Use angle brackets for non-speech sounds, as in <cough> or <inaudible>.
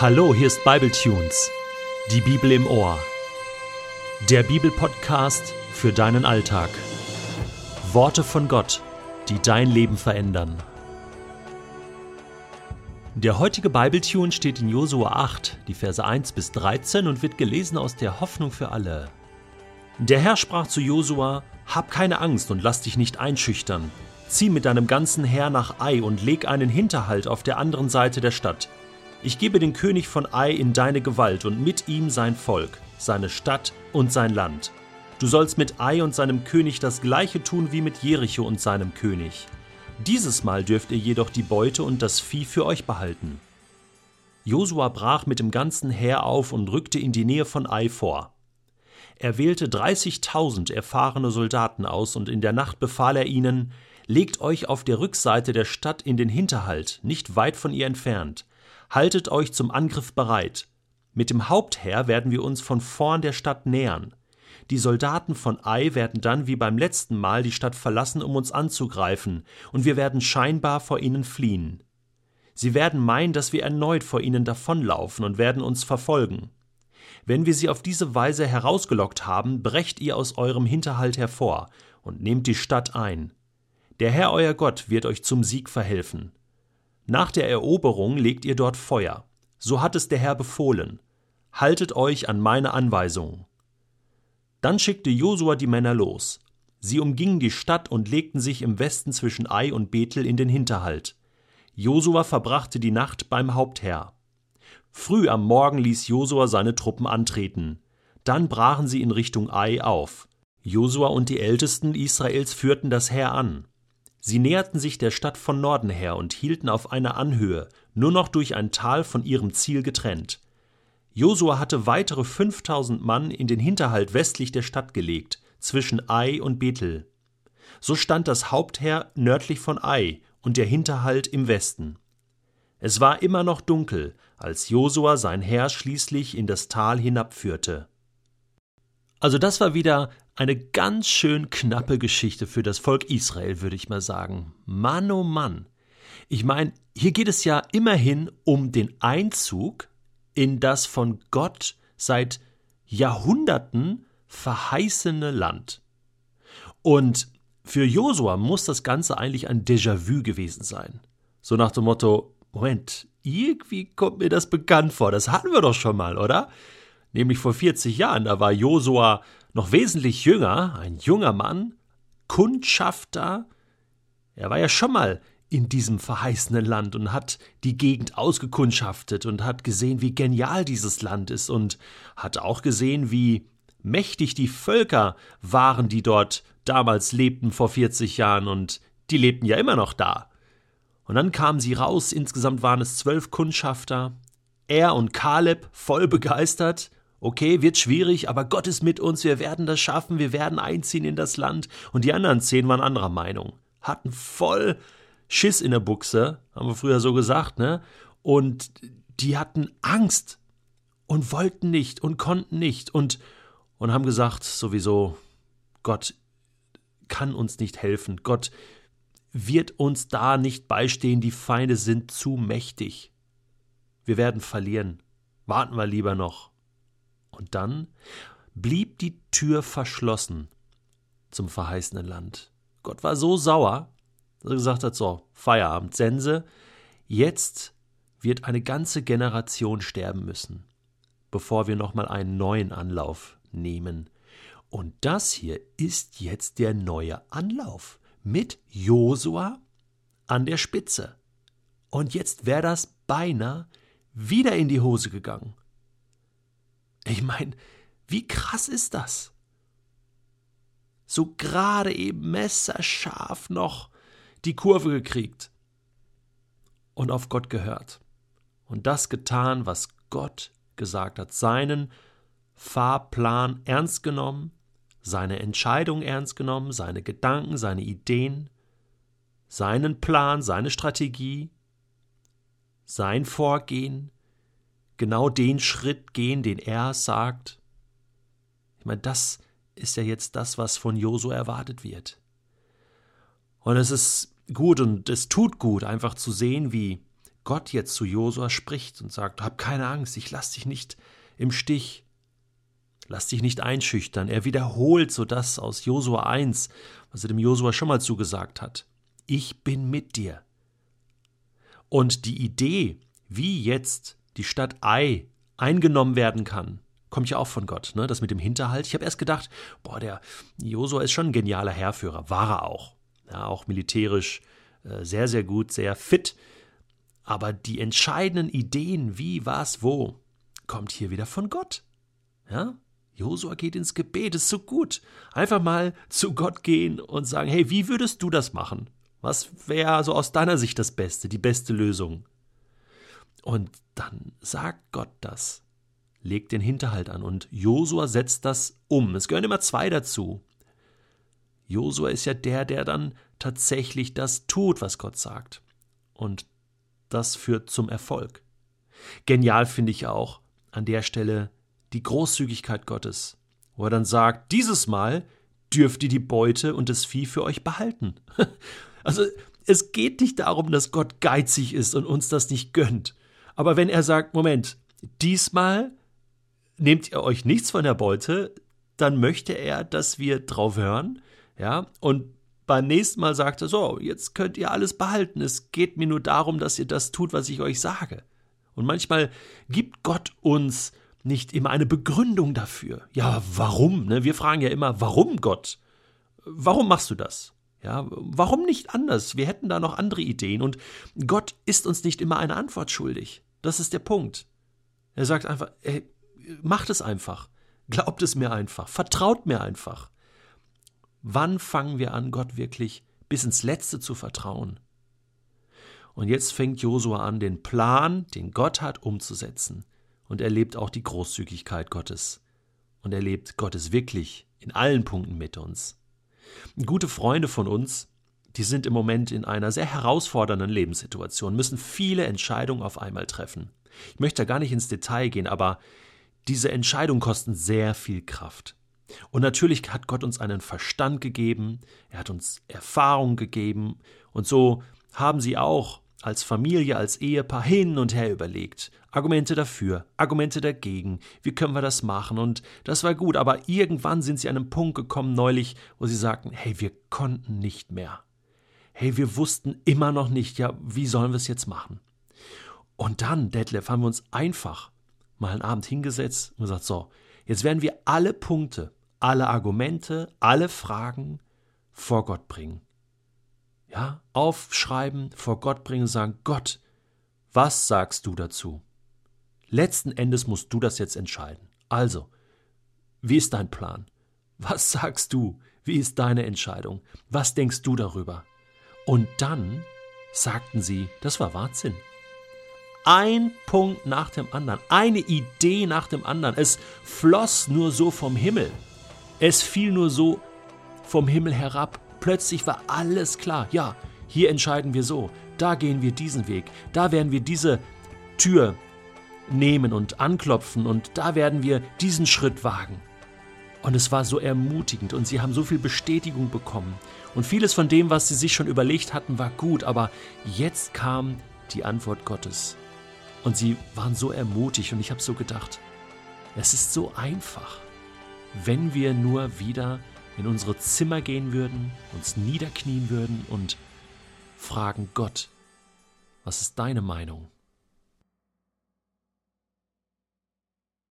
Hallo, hier ist Bibletunes, die Bibel im Ohr. Der Bibelpodcast für deinen Alltag. Worte von Gott, die dein Leben verändern. Der heutige Bibletune steht in Josua 8, die Verse 1 bis 13 und wird gelesen aus der Hoffnung für alle. Der Herr sprach zu Josua: Hab keine Angst und lass dich nicht einschüchtern. Zieh mit deinem ganzen Heer nach Ai und leg einen Hinterhalt auf der anderen Seite der Stadt. Ich gebe den König von Ai in deine Gewalt und mit ihm sein Volk, seine Stadt und sein Land. Du sollst mit Ai und seinem König das gleiche tun wie mit Jericho und seinem König. Dieses Mal dürft ihr jedoch die Beute und das Vieh für euch behalten. Josua brach mit dem ganzen Heer auf und rückte in die Nähe von Ai vor. Er wählte 30.000 erfahrene Soldaten aus und in der Nacht befahl er ihnen, Legt euch auf der Rückseite der Stadt in den Hinterhalt, nicht weit von ihr entfernt. Haltet euch zum Angriff bereit. Mit dem Hauptheer werden wir uns von vorn der Stadt nähern. Die Soldaten von Ai werden dann wie beim letzten Mal die Stadt verlassen, um uns anzugreifen, und wir werden scheinbar vor ihnen fliehen. Sie werden meinen, dass wir erneut vor ihnen davonlaufen und werden uns verfolgen. Wenn wir sie auf diese Weise herausgelockt haben, brecht ihr aus eurem Hinterhalt hervor und nehmt die Stadt ein. Der Herr euer Gott wird euch zum Sieg verhelfen. Nach der Eroberung legt ihr dort Feuer. So hat es der Herr befohlen. Haltet euch an meine Anweisungen. Dann schickte Josua die Männer los. Sie umgingen die Stadt und legten sich im Westen zwischen Ai und Bethel in den Hinterhalt. Josua verbrachte die Nacht beim Hauptherr. Früh am Morgen ließ Josua seine Truppen antreten. Dann brachen sie in Richtung Ai auf. Josua und die Ältesten Israels führten das Heer an. Sie näherten sich der Stadt von Norden her und hielten auf einer Anhöhe, nur noch durch ein Tal von ihrem Ziel getrennt. Josua hatte weitere 5000 Mann in den Hinterhalt westlich der Stadt gelegt, zwischen Ai und Bethel. So stand das Hauptheer nördlich von Ai und der Hinterhalt im Westen. Es war immer noch dunkel, als Josua sein Heer schließlich in das Tal hinabführte. Also das war wieder eine ganz schön knappe Geschichte für das Volk Israel, würde ich mal sagen. Mann, oh Mann. Ich meine, hier geht es ja immerhin um den Einzug in das von Gott seit Jahrhunderten verheißene Land. Und für Josua muss das Ganze eigentlich ein Déjà-vu gewesen sein. So nach dem Motto, Moment, irgendwie kommt mir das bekannt vor, das hatten wir doch schon mal, oder? Nämlich vor 40 Jahren, da war Josua noch wesentlich jünger, ein junger Mann, Kundschafter. Er war ja schon mal in diesem verheißenen Land und hat die Gegend ausgekundschaftet und hat gesehen, wie genial dieses Land ist und hat auch gesehen, wie mächtig die Völker waren, die dort damals lebten vor 40 Jahren und die lebten ja immer noch da. Und dann kamen sie raus, insgesamt waren es zwölf Kundschafter, er und Kaleb voll begeistert okay, wird schwierig, aber Gott ist mit uns, wir werden das schaffen, wir werden einziehen in das Land. Und die anderen zehn waren anderer Meinung, hatten voll Schiss in der Buchse, haben wir früher so gesagt, ne? Und die hatten Angst und wollten nicht und konnten nicht und, und haben gesagt, sowieso, Gott kann uns nicht helfen, Gott wird uns da nicht beistehen, die Feinde sind zu mächtig. Wir werden verlieren. Warten wir lieber noch. Und dann blieb die Tür verschlossen zum verheißenen Land. Gott war so sauer, dass er gesagt hat: So, Feierabend, Sense, jetzt wird eine ganze Generation sterben müssen, bevor wir nochmal einen neuen Anlauf nehmen. Und das hier ist jetzt der neue Anlauf mit Josua an der Spitze. Und jetzt wäre das beinahe wieder in die Hose gegangen. Ich meine, wie krass ist das? So gerade eben messerscharf noch die Kurve gekriegt und auf Gott gehört und das getan, was Gott gesagt hat, seinen Fahrplan ernst genommen, seine Entscheidung ernst genommen, seine Gedanken, seine Ideen, seinen Plan, seine Strategie, sein Vorgehen, genau den Schritt gehen, den er sagt. Ich meine, das ist ja jetzt das, was von Josu erwartet wird. Und es ist gut und es tut gut, einfach zu sehen, wie Gott jetzt zu Josua spricht und sagt, hab keine Angst, ich lass dich nicht im Stich. Lass dich nicht einschüchtern. Er wiederholt so das aus Josua 1, was er dem Josua schon mal zugesagt hat. Ich bin mit dir. Und die Idee, wie jetzt die Stadt Ai eingenommen werden kann, kommt ja auch von Gott, ne? Das mit dem Hinterhalt. Ich habe erst gedacht, boah, der Josua ist schon ein genialer Herrführer, war er auch. Ja, auch militärisch äh, sehr, sehr gut, sehr fit. Aber die entscheidenden Ideen, wie, was, wo, kommt hier wieder von Gott. Ja? Josua geht ins Gebet, ist so gut. Einfach mal zu Gott gehen und sagen, hey, wie würdest du das machen? Was wäre so aus deiner Sicht das Beste, die beste Lösung? Und dann sagt Gott das, legt den Hinterhalt an und Josua setzt das um. Es gehören immer zwei dazu. Josua ist ja der, der dann tatsächlich das tut, was Gott sagt. Und das führt zum Erfolg. Genial finde ich auch an der Stelle die Großzügigkeit Gottes, wo er dann sagt, dieses Mal dürft ihr die Beute und das Vieh für euch behalten. <laughs> Also es geht nicht darum, dass Gott geizig ist und uns das nicht gönnt. Aber wenn er sagt, Moment, diesmal nehmt ihr euch nichts von der Beute, dann möchte er, dass wir drauf hören, ja, und beim nächsten Mal sagt er, so, jetzt könnt ihr alles behalten. Es geht mir nur darum, dass ihr das tut, was ich euch sage. Und manchmal gibt Gott uns nicht immer eine Begründung dafür. Ja, warum? Ne? Wir fragen ja immer, warum Gott? Warum machst du das? Ja, warum nicht anders? Wir hätten da noch andere Ideen und Gott ist uns nicht immer eine Antwort schuldig. Das ist der Punkt. Er sagt einfach, ey, macht es einfach. Glaubt es mir einfach. Vertraut mir einfach. Wann fangen wir an, Gott wirklich bis ins Letzte zu vertrauen? Und jetzt fängt Josua an, den Plan, den Gott hat, umzusetzen. Und er lebt auch die Großzügigkeit Gottes. Und er lebt Gottes wirklich in allen Punkten mit uns. Gute Freunde von uns, die sind im Moment in einer sehr herausfordernden Lebenssituation, müssen viele Entscheidungen auf einmal treffen. Ich möchte da gar nicht ins Detail gehen, aber diese Entscheidungen kosten sehr viel Kraft. Und natürlich hat Gott uns einen Verstand gegeben, er hat uns Erfahrung gegeben, und so haben sie auch als Familie, als Ehepaar hin und her überlegt. Argumente dafür, Argumente dagegen, wie können wir das machen? Und das war gut, aber irgendwann sind sie an einen Punkt gekommen neulich, wo sie sagten, hey, wir konnten nicht mehr. Hey, wir wussten immer noch nicht, ja, wie sollen wir es jetzt machen? Und dann, Detlef, haben wir uns einfach mal einen Abend hingesetzt und gesagt, so, jetzt werden wir alle Punkte, alle Argumente, alle Fragen vor Gott bringen ja, aufschreiben, vor Gott bringen sagen, Gott, was sagst du dazu? Letzten Endes musst du das jetzt entscheiden. Also, wie ist dein Plan? Was sagst du? Wie ist deine Entscheidung? Was denkst du darüber? Und dann sagten sie, das war Wahnsinn. Ein Punkt nach dem anderen, eine Idee nach dem anderen. Es floss nur so vom Himmel. Es fiel nur so vom Himmel herab Plötzlich war alles klar. Ja, hier entscheiden wir so, da gehen wir diesen Weg, da werden wir diese Tür nehmen und anklopfen und da werden wir diesen Schritt wagen. Und es war so ermutigend und sie haben so viel Bestätigung bekommen. Und vieles von dem, was sie sich schon überlegt hatten, war gut, aber jetzt kam die Antwort Gottes. Und sie waren so ermutigt und ich habe so gedacht, es ist so einfach, wenn wir nur wieder in unsere Zimmer gehen würden, uns niederknien würden und fragen Gott, was ist deine Meinung?